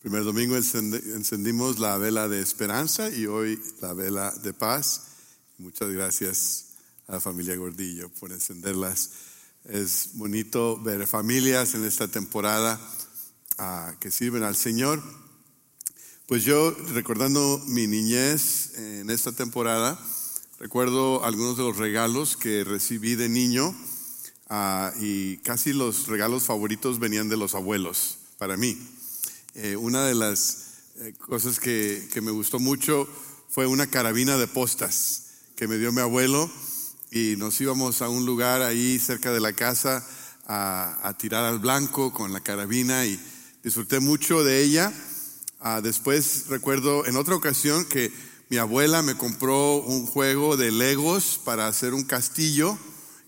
Primer domingo encendimos la vela de esperanza y hoy la vela de paz. Muchas gracias a la familia Gordillo por encenderlas. Es bonito ver familias en esta temporada ah, que sirven al Señor. Pues yo, recordando mi niñez en esta temporada, recuerdo algunos de los regalos que recibí de niño ah, y casi los regalos favoritos venían de los abuelos para mí. Eh, una de las eh, cosas que, me gustó mucho fue una carabina de postas que me dio mi abuelo y nos íbamos a un lugar ahí cerca de la casa a, tirar al blanco con la carabina y disfruté mucho de ella. Ah, después recuerdo en otra ocasión que mi abuela me compró un juego de Legos para hacer un castillo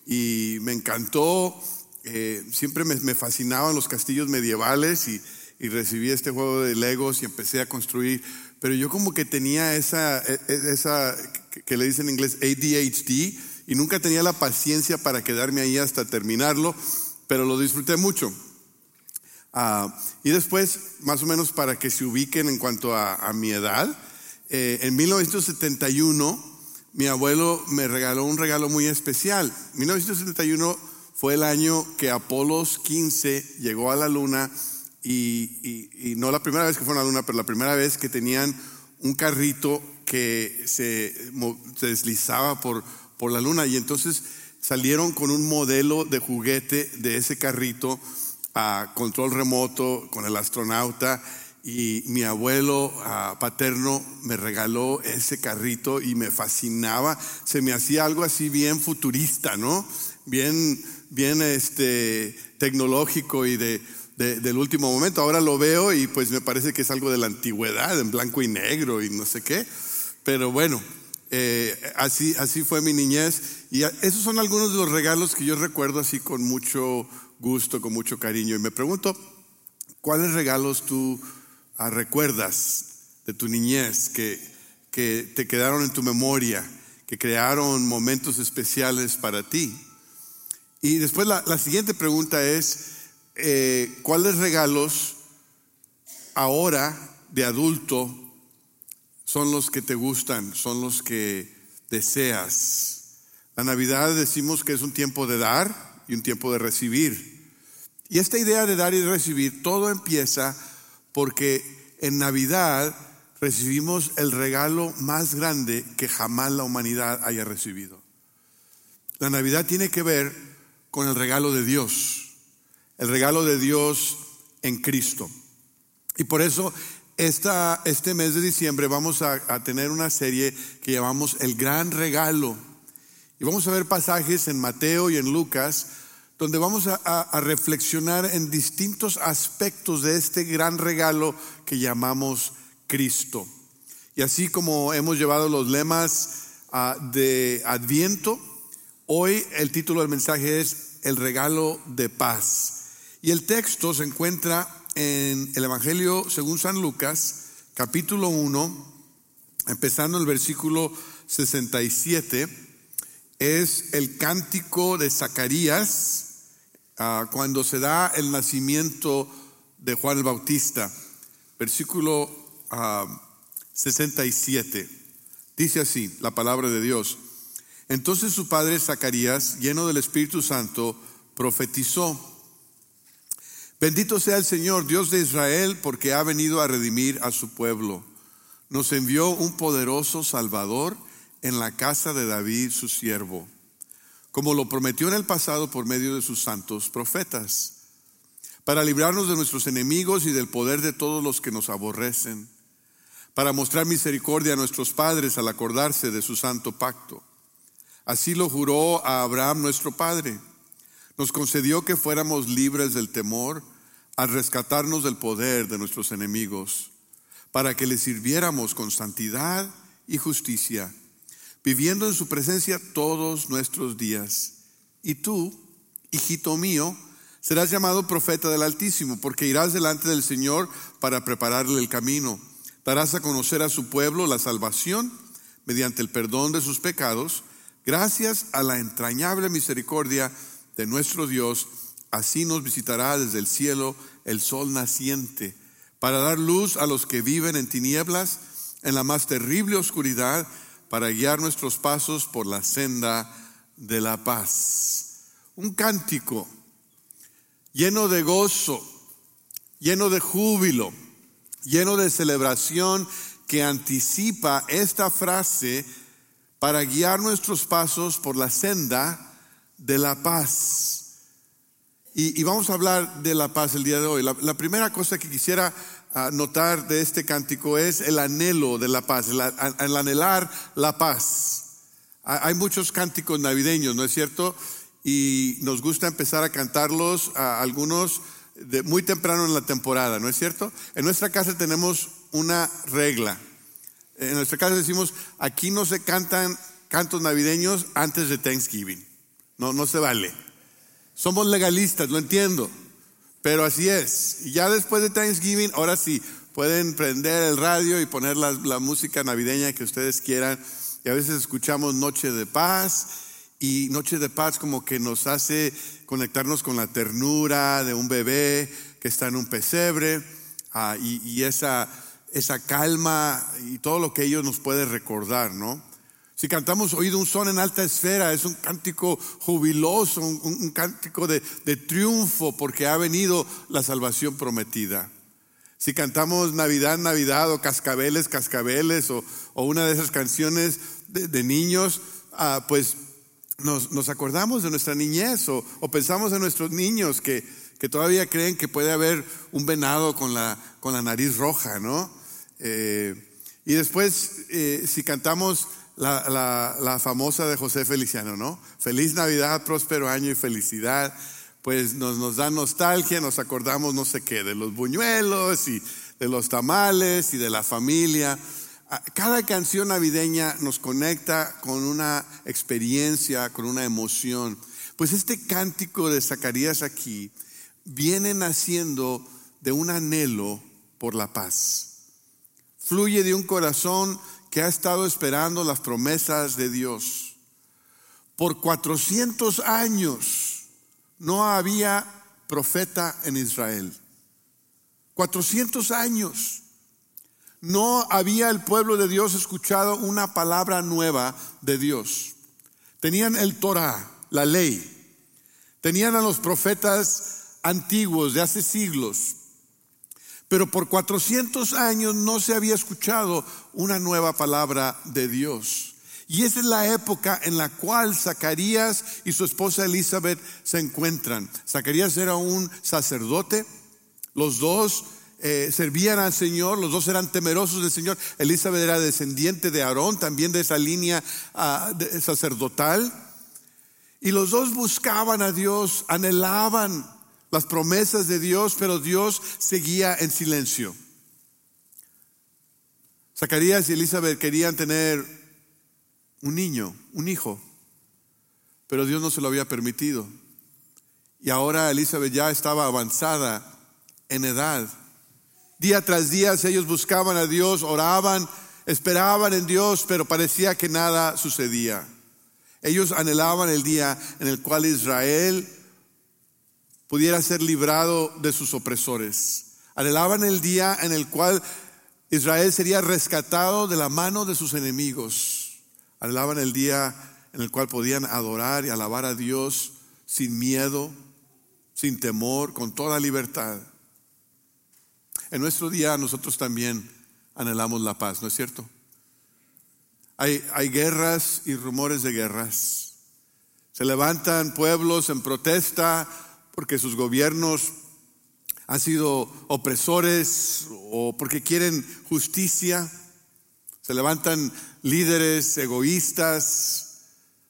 y me encantó. Eh, siempre me, me fascinaban los castillos medievales y y recibí este juego de Legos y empecé a construir, pero yo como que tenía esa, e, e, esa que le dicen en inglés ADHD y nunca tenía la paciencia para quedarme ahí hasta terminarlo, pero lo disfruté mucho. Ah, y después, más o menos para que se ubiquen en cuanto a, mi edad, eh, en 1971 mi abuelo me regaló un regalo muy especial. 1971 fue el año que Apolos 15 llegó a la luna y, no la primera vez que fueron a la luna, pero la primera vez que tenían un carrito que se, deslizaba por, por la luna. Y entonces salieron con un modelo de juguete de ese carrito a control remoto con el astronauta. Y mi abuelo paterno me regaló ese carrito y me fascinaba, se me hacía algo así bien futurista, ¿no? Bien, bien este, tecnológico y de del último momento. Ahora lo veo y pues me parece que es algo de la antigüedad, en blanco y negro y no sé qué. Pero bueno, eh, así, así fue mi niñez. Y esos son algunos de los regalos que yo recuerdo así con mucho gusto, con mucho cariño. Y me pregunto, ¿cuáles regalos tú ah, recuerdas de tu niñez que, que te quedaron en tu memoria, que crearon momentos especiales para ti? Y después la, la siguiente pregunta es, eh, cuáles regalos ahora de adulto son los que te gustan, son los que deseas. La Navidad decimos que es un tiempo de dar y un tiempo de recibir. Y esta idea de dar y recibir, todo empieza porque en Navidad recibimos el regalo más grande que jamás la humanidad haya recibido. La Navidad tiene que ver con el regalo de Dios el regalo de Dios en Cristo. Y por eso este mes de diciembre vamos a, tener una serie que llamamos El Gran Regalo. Y vamos a ver pasajes en Mateo y en Lucas donde vamos a, a, reflexionar en distintos aspectos de este gran regalo que llamamos Cristo. Y así como hemos llevado los lemas ah, de Adviento, hoy el título del mensaje es El regalo de paz. Y el texto se encuentra en el Evangelio según San Lucas, capítulo 1, empezando el versículo 67. Es el cántico de Zacarías ah, cuando se da el nacimiento de Juan el Bautista. Versículo 67. Ah, Dice así la palabra de Dios. Entonces su padre Zacarías, lleno del Espíritu Santo, profetizó Bendito sea el Señor, Dios de Israel, porque ha venido a redimir a su pueblo. Nos envió un poderoso Salvador en la casa de David, su siervo, como lo prometió en el pasado por medio de sus santos profetas, para librarnos de nuestros enemigos y del poder de todos los que nos aborrecen, para mostrar misericordia a nuestros padres al acordarse de su santo pacto. Así lo juró a Abraham nuestro Padre. Nos concedió que fuéramos libres del temor al rescatarnos del poder de nuestros enemigos, para que le sirviéramos con santidad y justicia, viviendo en su presencia todos nuestros días. Y tú, hijito mío, serás llamado profeta del Altísimo, porque irás delante del Señor para prepararle el camino. Darás a conocer a su pueblo la salvación mediante el perdón de sus pecados, gracias a la entrañable misericordia de nuestro Dios Así nos visitará desde el cielo el sol naciente para dar luz a los que viven en tinieblas, en la más terrible oscuridad, para guiar nuestros pasos por la senda de la paz. Un cántico lleno de gozo, lleno de júbilo, lleno de celebración que anticipa esta frase para guiar nuestros pasos por la senda de la paz. Y, vamos a hablar de la paz el día de hoy. La, primera cosa que quisiera ah, notar de este cántico es el anhelo de la paz, el, anhelar la paz. Hay muchos cánticos navideños, ¿no es cierto? Y nos gusta empezar a cantarlos a algunos de muy temprano en la temporada, ¿no es cierto? En nuestra casa tenemos una regla. En nuestra casa decimos, aquí no se cantan cantos navideños antes de Thanksgiving. No, no se vale. Somos legalistas, lo entiendo, pero así es. Ya después de Thanksgiving, ahora sí, pueden prender el radio y poner la, música navideña que ustedes quieran. Y a veces escuchamos Noche de Paz y Noche de Paz como que nos hace conectarnos con la ternura de un bebé que está en un pesebre ah, y, y, esa, esa calma y todo lo que ellos nos puede recordar, ¿no? Si cantamos oído un son en alta esfera, es un cántico jubiloso, un, cántico de, triunfo porque ha venido la salvación prometida. Si cantamos Navidad, Navidad o Cascabeles, Cascabeles o, una de esas canciones de, niños, ah, pues nos, acordamos de nuestra niñez o, pensamos en nuestros niños que, todavía creen que puede haber un venado con la, con la nariz roja, ¿no? Eh, y después, eh, si cantamos la, la, famosa de José Feliciano, ¿no? Feliz Navidad, próspero año y felicidad. Pues nos, nos da nostalgia, nos acordamos no sé qué, de los buñuelos y de los tamales y de la familia. Ah, cada canción navideña nos conecta con una experiencia, con una emoción. Pues este cántico de Zacarías aquí viene naciendo de un anhelo por la paz. Fluye de un corazón que ha estado esperando las promesas de Dios. Por 400 años no había profeta en Israel. 400 años. No había el pueblo de Dios escuchado una palabra nueva de Dios. Tenían el Torah, la ley. Tenían a los profetas antiguos de hace siglos. Pero por 400 años no se había escuchado una nueva palabra de Dios. Y esa es la época en la cual Zacarías y su esposa Elizabeth se encuentran. Zacarías era un sacerdote, los dos eh, servían al Señor, los dos eran temerosos del Señor. Elizabeth era descendiente de Aarón, también de esa línea ah, sacerdotal. Y los dos buscaban a Dios, anhelaban las promesas de Dios, pero Dios seguía en silencio. Zacarías y Elizabeth querían tener un niño, un hijo, pero Dios no se lo había permitido. Y ahora Elizabeth ya estaba avanzada en edad. Día tras día ellos buscaban a Dios, oraban, esperaban en Dios, pero parecía que nada sucedía. Ellos anhelaban el día en el cual Israel pudiera ser librado de sus opresores. Anhelaban el día en el cual Israel sería rescatado de la mano de sus enemigos. Anhelaban el día en el cual podían adorar y alabar a Dios sin miedo, sin temor, con toda libertad. En nuestro día nosotros también anhelamos la paz, ¿no es cierto? Hay, hay guerras y rumores de guerras. Se levantan pueblos en protesta porque sus gobiernos han sido opresores o porque quieren justicia. Se levantan líderes egoístas,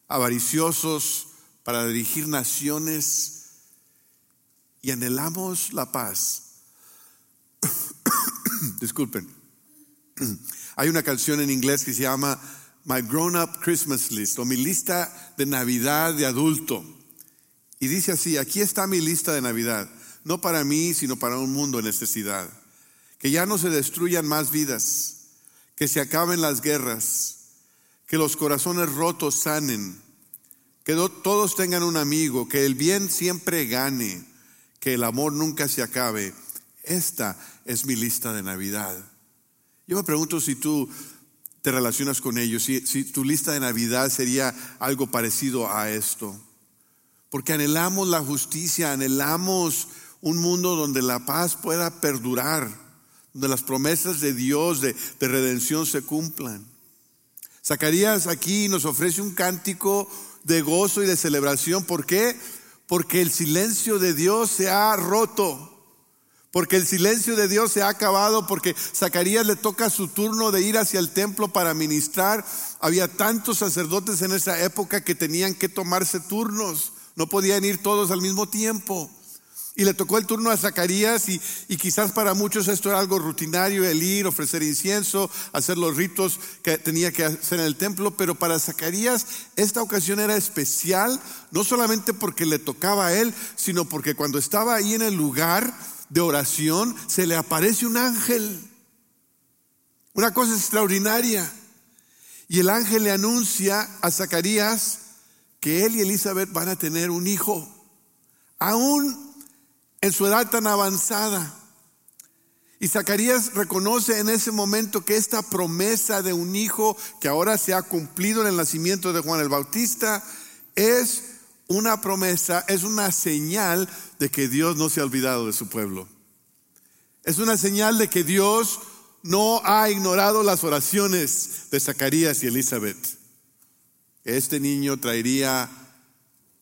avariciosos para dirigir naciones y anhelamos la paz. Disculpen. Hay una canción en inglés que se llama My Grown Up Christmas List o mi lista de Navidad de adulto. Y dice así, aquí está mi lista de Navidad, no para mí, sino para un mundo en necesidad. Que ya no se destruyan más vidas, que se acaben las guerras, que los corazones rotos sanen, que todos tengan un amigo, que el bien siempre gane, que el amor nunca se acabe esta es mi lista de Navidad. Yo me pregunto si tú te relacionas con ellos, si, si tu lista de Navidad sería algo parecido a esto. Porque anhelamos la justicia, anhelamos un mundo donde la paz pueda perdurar, donde las promesas de Dios de, de redención se cumplan. Zacarías aquí nos ofrece un cántico de gozo y de celebración. ¿Por qué? Porque el silencio de Dios se ha roto. Porque el silencio de Dios se ha acabado, porque Zacarías le toca su turno de ir hacia el templo para ministrar. Había tantos sacerdotes en esa época que tenían que tomarse turnos, no podían ir todos al mismo tiempo. Y le tocó el turno a Zacarías y, quizás para muchos esto era algo rutinario, el ir, ofrecer incienso, hacer los ritos que tenía que hacer en el templo, pero para Zacarías esta ocasión era especial, no solamente porque le tocaba a él, sino porque cuando estaba ahí en el lugar de oración se le aparece un ángel, una cosa extraordinaria. Y el ángel le anuncia a Zacarías que él y Elizabeth van a tener un hijo. Aún en su edad tan avanzada. Y Zacarías reconoce en ese momento que esta promesa de un hijo que ahora se ha cumplido en el nacimiento de Juan el Bautista es una promesa, es una señal de que Dios no se ha olvidado de su pueblo. Es una señal de que Dios no ha ignorado las oraciones de Zacarías y Elizabeth. Este niño traería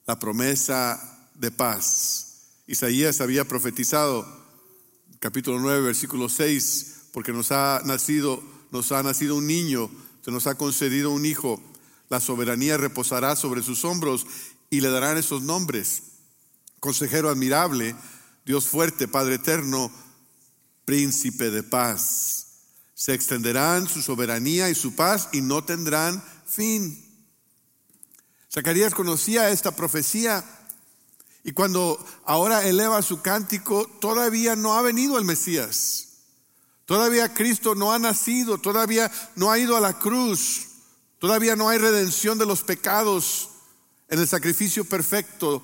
la promesa de paz Isaías había profetizado, capítulo 9, versículo 6, porque nos ha nacido, nos ha nacido un niño, se nos ha concedido un hijo, la soberanía reposará sobre sus hombros y le darán esos nombres. Consejero admirable, Dios fuerte, Padre eterno, príncipe de paz. Se extenderán su soberanía y su paz y no tendrán fin. Zacarías conocía esta profecía y cuando ahora eleva su cántico, todavía no ha venido el Mesías. Todavía Cristo no ha nacido, todavía no ha ido a la cruz, todavía no hay redención de los pecados en el sacrificio perfecto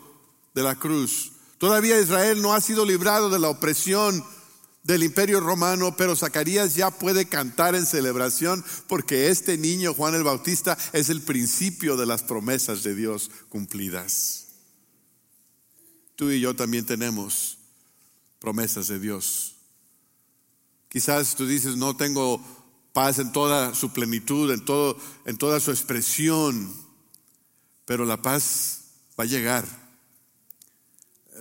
de la cruz. Todavía Israel no ha sido librado de la opresión del imperio romano, pero Zacarías ya puede cantar en celebración porque este niño, Juan el Bautista, es el principio de las promesas de Dios cumplidas. Tú y yo también tenemos promesas de Dios. Quizás tú dices, no tengo paz en toda su plenitud, en, todo, en toda su expresión, pero la paz va a llegar.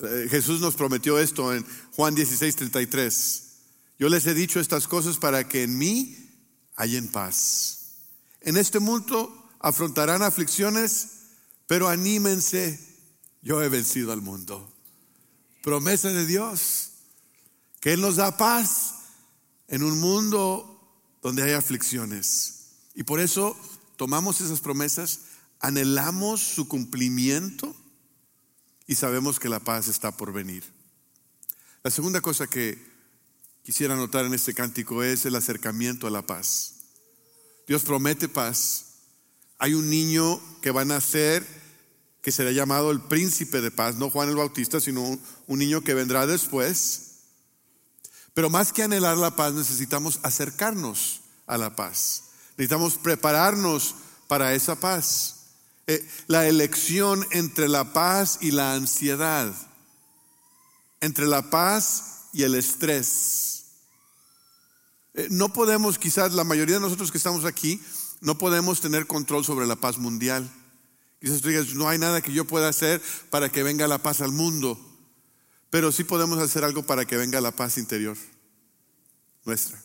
Eh, Jesús nos prometió esto en Juan 16, 33. Yo les he dicho estas cosas para que en mí hayan paz. En este mundo afrontarán aflicciones, pero anímense yo he vencido al mundo. Promesa de Dios, que Él nos da paz en un mundo donde hay aflicciones. Y por eso tomamos esas promesas, anhelamos su cumplimiento y sabemos que la paz está por venir. La segunda cosa que quisiera notar en este cántico es el acercamiento a la paz. Dios promete paz. Hay un niño que va a nacer que será llamado el príncipe de paz, no Juan el Bautista, sino un, niño que vendrá después. Pero más que anhelar la paz, necesitamos acercarnos a la paz. Necesitamos prepararnos para esa paz. Eh, la elección entre la paz y la ansiedad, entre la paz y el estrés. Eh, no podemos, quizás la mayoría de nosotros que estamos aquí, no podemos tener control sobre la paz mundial. Quizás tú digas, no hay nada que yo pueda hacer para que venga la paz al mundo, pero sí podemos hacer algo para que venga la paz interior nuestra.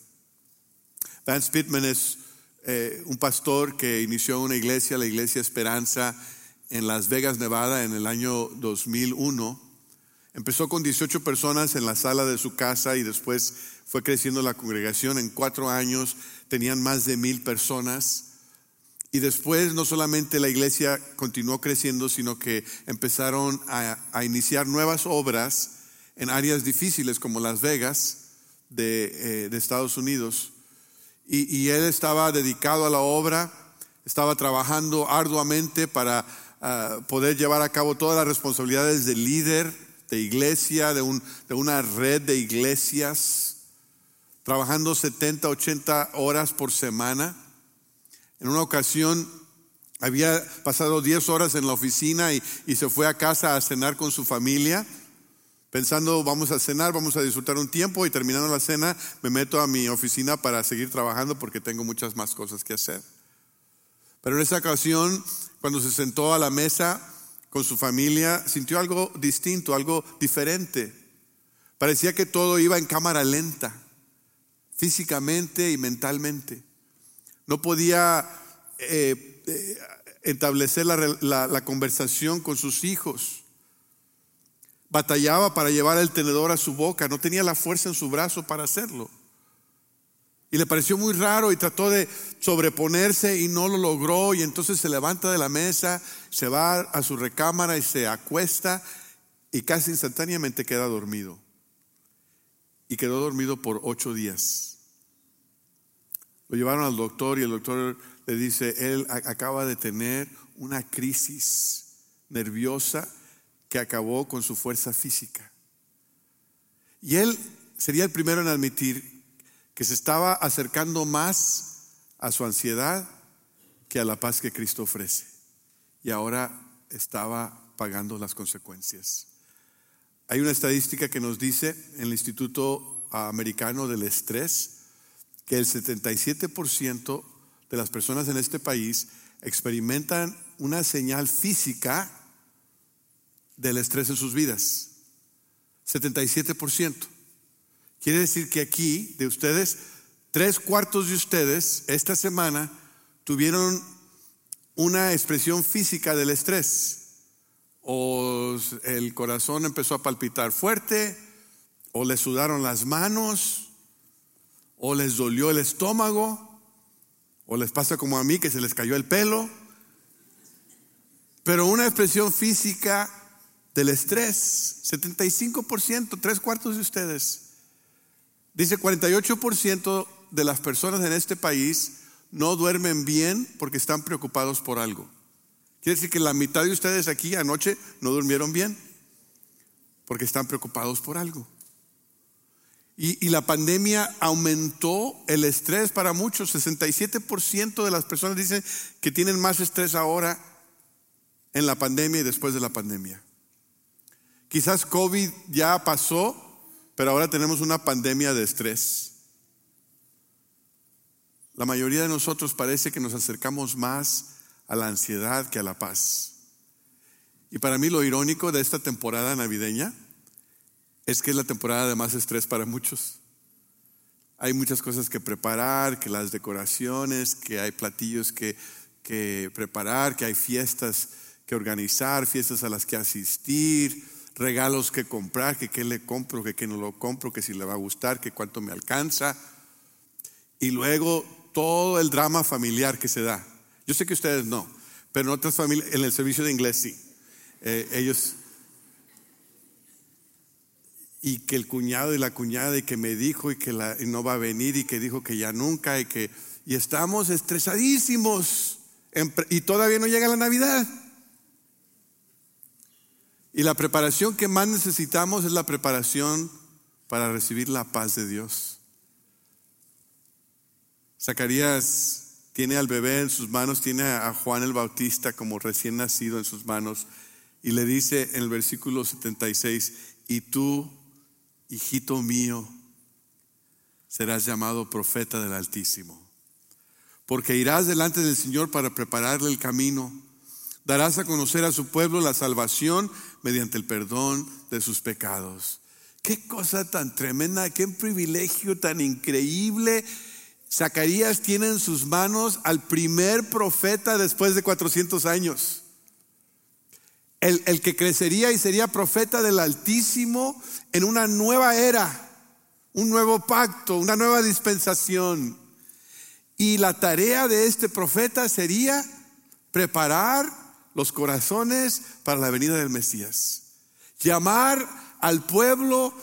Vance Pittman es eh, un pastor que inició una iglesia, la Iglesia Esperanza, en Las Vegas, Nevada, en el año 2001. Empezó con 18 personas en la sala de su casa y después fue creciendo la congregación. En cuatro años tenían más de mil personas. Y después no solamente la iglesia continuó creciendo, sino que empezaron a, iniciar nuevas obras en áreas difíciles como Las Vegas de, eh, Estados Unidos. Y, él estaba dedicado a la obra, estaba trabajando arduamente para ah, poder llevar a cabo todas las responsabilidades de líder de iglesia, de, un, de una red de iglesias, trabajando 70, 80 horas por semana. En una ocasión había pasado 10 horas en la oficina y, y, se fue a casa a cenar con su familia, pensando vamos a cenar, vamos a disfrutar un tiempo y terminando la cena me meto a mi oficina para seguir trabajando porque tengo muchas más cosas que hacer. Pero en esa ocasión, cuando se sentó a la mesa, con su familia, sintió algo distinto, algo diferente. Parecía que todo iba en cámara lenta, físicamente y mentalmente. No podía eh, eh, establecer la, la conversación con sus hijos. Batallaba para llevar el tenedor a su boca, no tenía la fuerza en su brazo para hacerlo. Y le pareció muy raro y trató de sobreponerse y no lo logró. Y entonces se levanta de la mesa, se va a su recámara y se acuesta y casi instantáneamente queda dormido. Y quedó dormido por ocho días. Lo llevaron al doctor y el doctor le dice, él acaba de tener una crisis nerviosa que acabó con su fuerza física. Y él sería el primero en admitir que se estaba acercando más a su ansiedad que a la paz que Cristo ofrece. Y ahora estaba pagando las consecuencias. Hay una estadística que nos dice en el Instituto Americano del Estrés que el 77% de las personas en este país experimentan una señal física del estrés en sus vidas. 77%. Quiere decir que aquí, de ustedes, tres cuartos de ustedes esta semana tuvieron una expresión física del estrés. O el corazón empezó a palpitar fuerte, o les sudaron las manos, o les dolió el estómago, o les pasa como a mí que se les cayó el pelo. Pero una expresión física del estrés, 75%, tres cuartos de ustedes. Dice 48% de las personas en este país no duermen bien porque están preocupados por algo. Quiere decir que la mitad de ustedes aquí anoche no durmieron bien porque están preocupados por algo. Y, la pandemia aumentó el estrés para muchos. 67% de las personas dicen que tienen más estrés ahora en la pandemia y después de la pandemia. Quizás COVID ya pasó pero ahora tenemos una pandemia de estrés. La mayoría de nosotros parece que nos acercamos más a la ansiedad que a la paz. Y para mí lo irónico de esta temporada navideña es que es la temporada de más estrés para muchos. Hay muchas cosas que preparar, que las decoraciones, que hay platillos que, que preparar, que hay fiestas que organizar, fiestas a las que asistir, regalos que comprar, que qué le compro, que qué no lo compro, que si le va a gustar, que cuánto me alcanza. Y luego todo el drama familiar que se da. Yo sé que ustedes no, pero en otras familias, en el servicio de inglés sí. Eh, ellos, y que el cuñado y la cuñada y que me dijo y que la, no va a venir y que dijo que ya nunca y que, y estamos estresadísimos y todavía no llega la Navidad. Y la preparación que más necesitamos es la preparación para recibir la paz de Dios. Zacarías tiene al bebé en sus manos, tiene a Juan el Bautista como recién nacido en sus manos y le dice en el versículo 76, y tú, hijito mío, serás llamado profeta del Altísimo, porque irás delante del Señor para prepararle el camino Darás a conocer a su pueblo la salvación mediante el perdón de sus pecados. Qué cosa tan tremenda, qué privilegio tan increíble. Zacarías tiene en sus manos al primer profeta después de 400 años. El, el, que crecería y sería profeta del Altísimo en una nueva era, un nuevo pacto, una nueva dispensación. Y la tarea de este profeta sería preparar los corazones para la venida del Mesías. Llamar al pueblo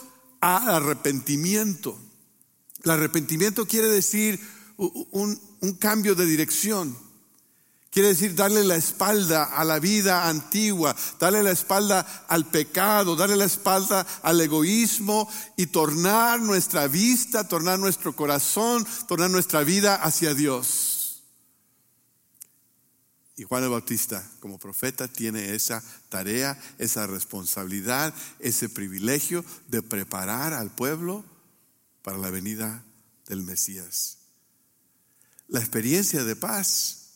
a arrepentimiento. El arrepentimiento quiere decir un, un cambio de dirección. Quiere decir darle la espalda a la vida antigua, darle la espalda al pecado, darle la espalda al egoísmo y tornar nuestra vista, tornar nuestro corazón, tornar nuestra vida hacia Dios. Y Juan el Bautista, como profeta, tiene esa tarea, esa responsabilidad, ese privilegio de preparar al pueblo para la venida del Mesías. La experiencia de paz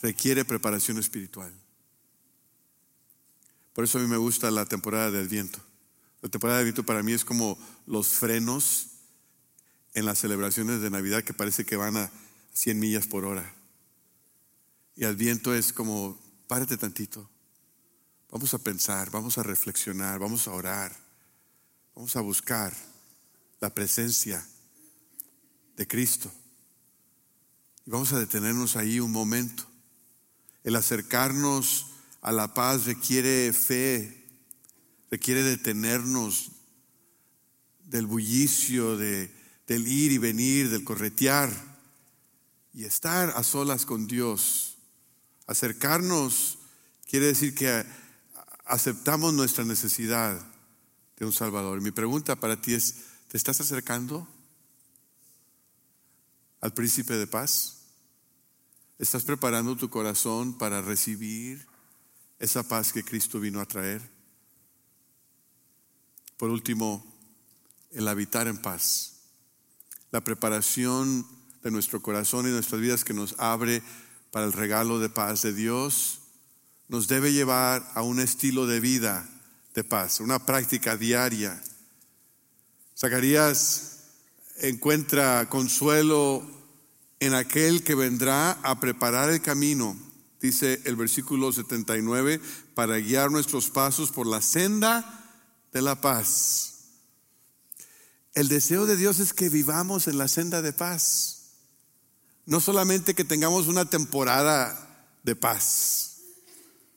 requiere preparación espiritual. Por eso a mí me gusta la temporada de Adviento. La temporada de Adviento para mí es como los frenos en las celebraciones de Navidad que parece que van a 100 millas por hora. Y Adviento es como, párate tantito. Vamos a pensar, vamos a reflexionar, vamos a orar, vamos a buscar la presencia de Cristo. Y vamos a detenernos ahí un momento. El acercarnos a la paz requiere fe, requiere detenernos del bullicio, de, del ir y venir, del corretear y estar a solas con Dios. Acercarnos quiere decir que aceptamos nuestra necesidad de un Salvador. Mi pregunta para ti es, ¿te estás acercando al príncipe de paz? ¿Estás preparando tu corazón para recibir esa paz que Cristo vino a traer? Por último, el habitar en paz. La preparación de nuestro corazón y nuestras vidas que nos abre para el regalo de paz de Dios nos debe llevar a un estilo de vida de paz, una práctica diaria. Zacarías encuentra consuelo en aquel que vendrá a preparar el camino, dice el versículo 79, para guiar nuestros pasos por la senda de la paz. El deseo de Dios es que vivamos en la senda de paz. No solamente que tengamos una temporada de paz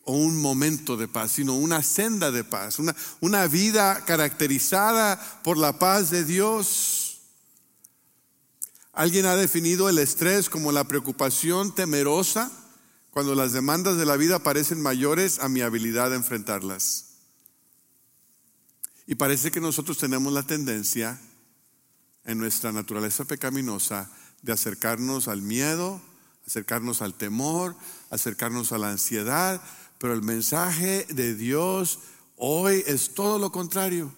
o un momento de paz, sino una senda de paz, una, una vida caracterizada por la paz de Dios. Alguien ha definido el estrés como la preocupación temerosa cuando las demandas de la vida parecen mayores a mi habilidad de enfrentarlas. Y parece que nosotros tenemos la tendencia en nuestra naturaleza pecaminosa de acercarnos al miedo, acercarnos al temor, acercarnos a la ansiedad, pero el mensaje de Dios hoy es todo lo contrario.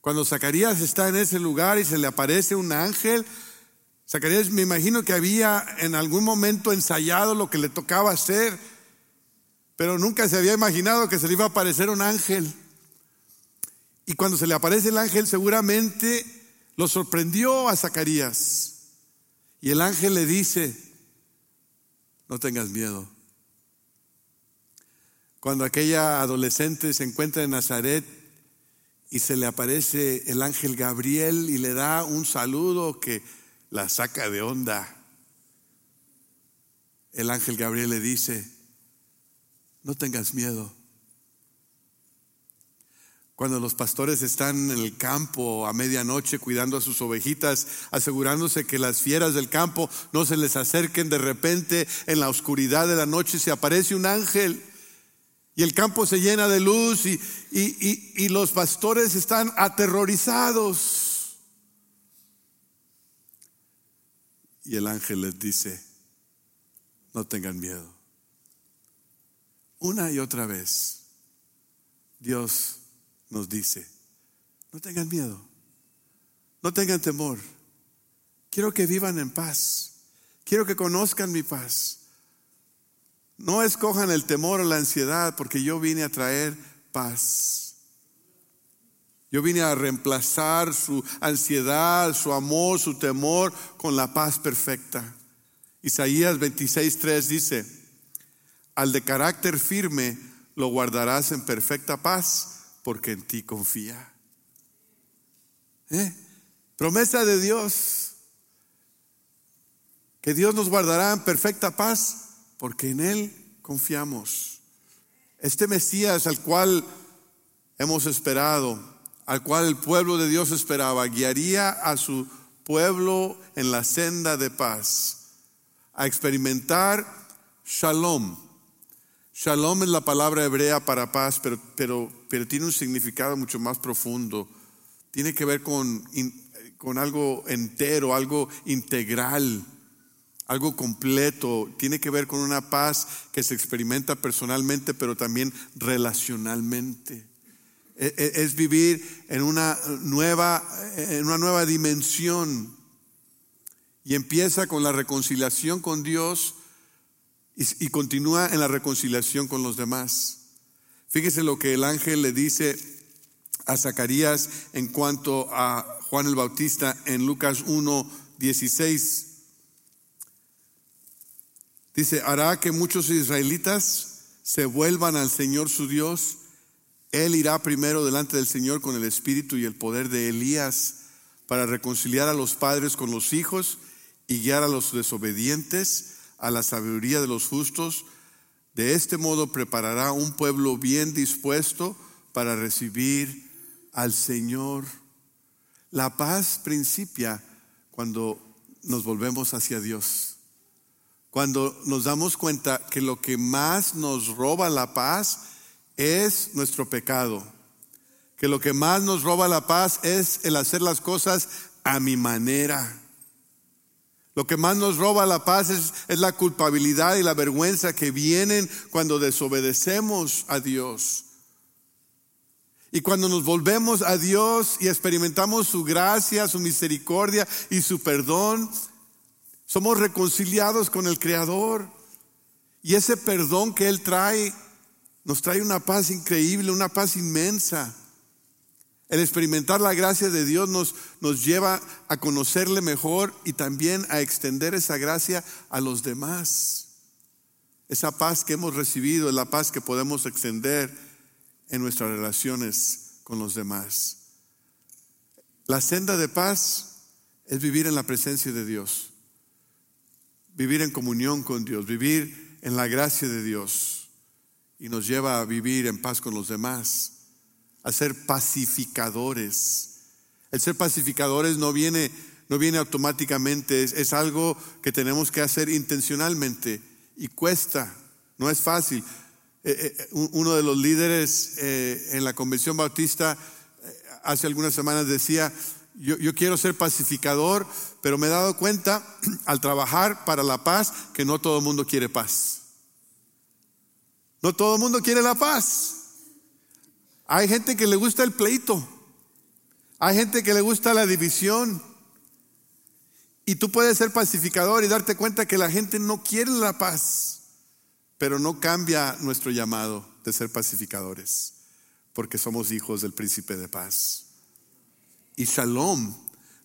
Cuando Zacarías está en ese lugar y se le aparece un ángel, Zacarías me imagino que había en algún momento ensayado lo que le tocaba hacer, pero nunca se había imaginado que se le iba a aparecer un ángel. Y cuando se le aparece el ángel seguramente lo sorprendió a Zacarías. Y el ángel le dice, no tengas miedo. Cuando aquella adolescente se encuentra en Nazaret y se le aparece el ángel Gabriel y le da un saludo que la saca de onda. El ángel Gabriel le dice, no tengas miedo. Cuando los pastores están en el campo a medianoche cuidando a sus ovejitas, asegurándose que las fieras del campo no se les acerquen, de repente en la oscuridad de la noche se aparece un ángel y el campo se llena de luz y, y, los pastores están aterrorizados. Y el ángel les dice, no tengan miedo. Una y otra vez, Dios nos dice, no tengan miedo, no tengan temor. Quiero que vivan en paz. Quiero que conozcan mi paz. No escojan el temor o la ansiedad porque yo vine a traer paz. Yo vine a reemplazar su ansiedad, su amor, su temor con la paz perfecta. Isaías 26:3 dice, al de carácter firme lo guardarás en perfecta paz porque en ti confía. ¿Eh? Promesa de Dios, que Dios nos guardará en perfecta paz porque en Él confiamos. Este Mesías al cual hemos esperado, al cual el pueblo de Dios esperaba, guiaría a su pueblo en la senda de paz. a experimentar shalom. Shalom es la palabra hebrea para paz, pero, pero, pero tiene un significado mucho más profundo. Tiene que ver con, con algo entero, algo integral, algo completo. Tiene que ver con una paz que se experimenta personalmente, pero también relacionalmente. E, e, es vivir en una nueva, en una nueva dimensión. Y empieza con la reconciliación con Dios y, continúa en la reconciliación con los demás. Fíjese lo que el ángel le dice a Zacarías en cuanto a Juan el Bautista en Lucas 1, 16. Dice, hará que muchos israelitas se vuelvan al Señor su Dios. Él irá primero delante del Señor con el espíritu y el poder de Elías para reconciliar a los padres con los hijos y guiar a los desobedientes a la sabiduría de los justos. De este modo preparará un pueblo bien dispuesto para recibir al Señor. La paz principia cuando nos volvemos hacia Dios. Cuando nos damos cuenta que lo que más nos roba la paz es nuestro pecado. Que lo que más nos roba la paz es el hacer las cosas a mi manera lo que más nos roba la paz es, la culpabilidad y la vergüenza que vienen cuando desobedecemos a Dios. Y cuando nos volvemos a Dios y experimentamos su gracia, su misericordia y su perdón, somos reconciliados con el Creador. Y ese perdón que Él trae nos trae una paz increíble, una paz inmensa. El experimentar la gracia de Dios nos, nos lleva a conocerle mejor y también a extender esa gracia a los demás. Esa paz que hemos recibido es la paz que podemos extender en nuestras relaciones con los demás. La senda de paz es vivir en la presencia de Dios, vivir en comunión con Dios, vivir en la gracia de Dios y nos lleva a vivir en paz con los demás a ser pacificadores. El ser pacificadores no viene, no viene automáticamente, es, algo que tenemos que hacer intencionalmente y cuesta, no es fácil. Eh, eh, uno de los líderes eh, en la Convención Bautista hace algunas semanas decía, yo, yo, quiero ser pacificador, pero me he dado cuenta al trabajar para la paz que no todo el mundo quiere paz. No todo el mundo quiere la paz. Hay gente que le gusta el pleito. Hay gente que le gusta la división. Y tú puedes ser pacificador y darte cuenta que la gente no quiere la paz, pero no cambia nuestro llamado de ser pacificadores, porque somos hijos del príncipe de paz. Y shalom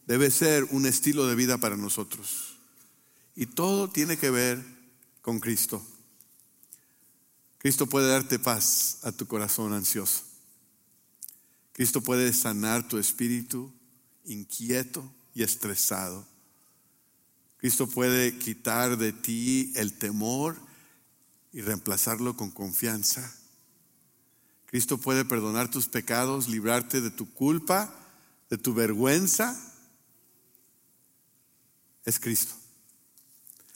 debe ser un estilo de vida para nosotros. Y todo tiene que ver con Cristo. Cristo puede darte paz a tu corazón ansioso. Cristo puede sanar tu espíritu inquieto y estresado. Cristo puede quitar de ti el temor y reemplazarlo con confianza. Cristo puede perdonar tus pecados, librarte de tu culpa, de tu vergüenza. Es Cristo.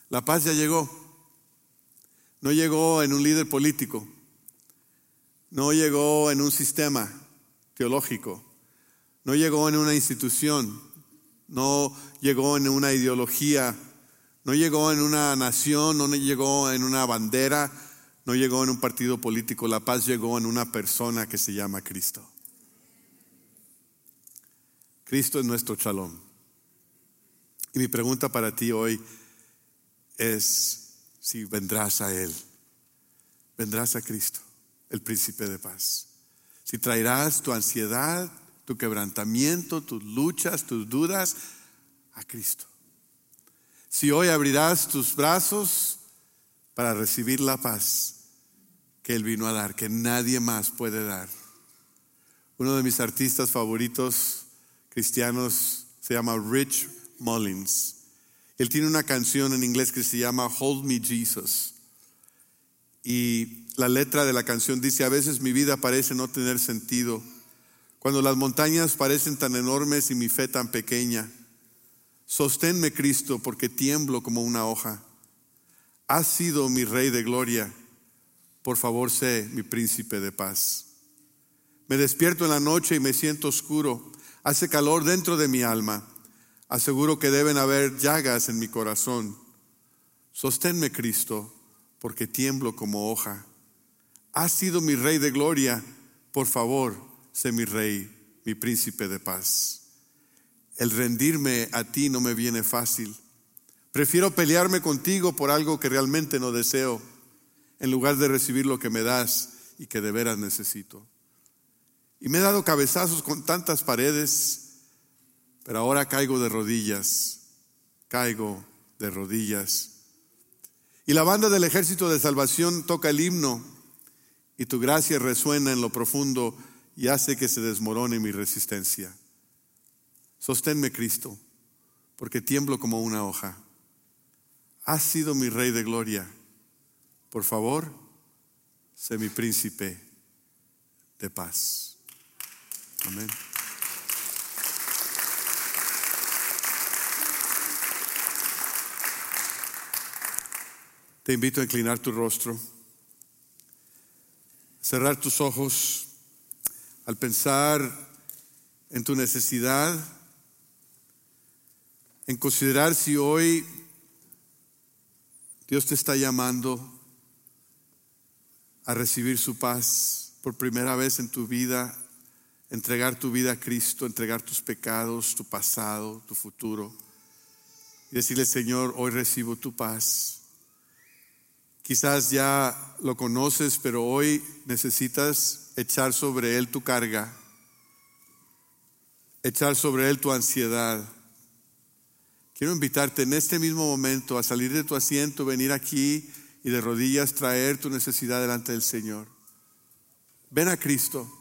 La paz ya llegó. No llegó en un líder político. No llegó en un sistema teológico. No llegó en una institución, no llegó en una ideología, no llegó en una nación, no llegó en una bandera, no llegó en un partido político. La paz llegó en una persona que se llama Cristo. Cristo es nuestro chalón. Y mi pregunta para ti hoy es si vendrás a Él. Vendrás a Cristo, el príncipe de paz si traerás tu ansiedad, tu quebrantamiento, tus luchas, tus dudas a Cristo. Si hoy abrirás tus brazos para recibir la paz que Él vino a dar, que nadie más puede dar. Uno de mis artistas favoritos cristianos se llama Rich Mullins. Él tiene una canción en inglés que se llama Hold Me Jesus. Y la letra de la canción dice, a veces mi vida parece no tener sentido, cuando las montañas parecen tan enormes y mi fe tan pequeña. Sosténme, Cristo, porque tiemblo como una hoja. Has sido mi rey de gloria, por favor sé mi príncipe de paz. Me despierto en la noche y me siento oscuro, hace calor dentro de mi alma, aseguro que deben haber llagas en mi corazón. Sosténme, Cristo, porque tiemblo como hoja. Has sido mi rey de gloria, por favor, sé mi rey, mi príncipe de paz. El rendirme a ti no me viene fácil. Prefiero pelearme contigo por algo que realmente no deseo, en lugar de recibir lo que me das y que de veras necesito. Y me he dado cabezazos con tantas paredes, pero ahora caigo de rodillas, caigo de rodillas. Y la banda del ejército de salvación toca el himno y tu gracia resuena en lo profundo y hace que se desmorone mi resistencia. Sosténme, Cristo, porque tiemblo como una hoja. Has sido mi rey de gloria. Por favor, sé mi príncipe de paz. Amén. Te invito a inclinar tu rostro, cerrar tus ojos al pensar en tu necesidad, en considerar si hoy Dios te está llamando a recibir su paz por primera vez en tu vida, entregar tu vida a Cristo, entregar tus pecados, tu pasado, tu futuro. Y decirle, Señor, hoy recibo tu paz. Quizás ya lo conoces, pero hoy necesitas echar sobre Él tu carga, echar sobre Él tu ansiedad Quiero invitarte en este mismo momento a salir de tu asiento, venir aquí y de rodillas traer tu necesidad delante del Señor. Ven a Cristo,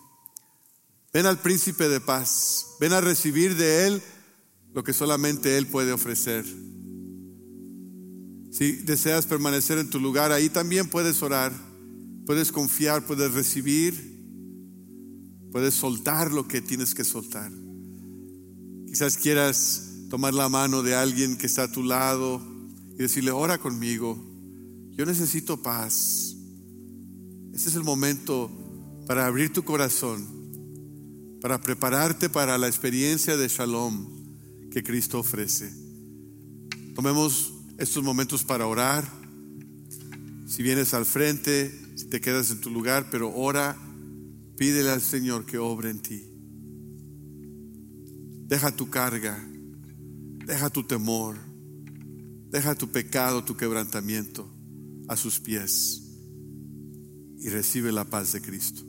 ven al príncipe de paz, ven a recibir de Él lo que solamente Él puede ofrecer. Si deseas permanecer en tu lugar, ahí también puedes orar, puedes confiar, puedes recibir, puedes soltar lo que tienes que soltar. Quizás quieras tomar la mano de alguien que está a tu lado y decirle, ora conmigo, yo necesito paz. Ese es el momento para abrir tu corazón, para prepararte para la experiencia de shalom que Cristo ofrece. Tomemos estos momentos para orar. Si vienes al frente, si te quedas en tu lugar, pero ora, pídele al Señor que obre en ti. Deja tu carga Deja tu temor, deja tu pecado, tu quebrantamiento a sus pies y recibe la paz de Cristo.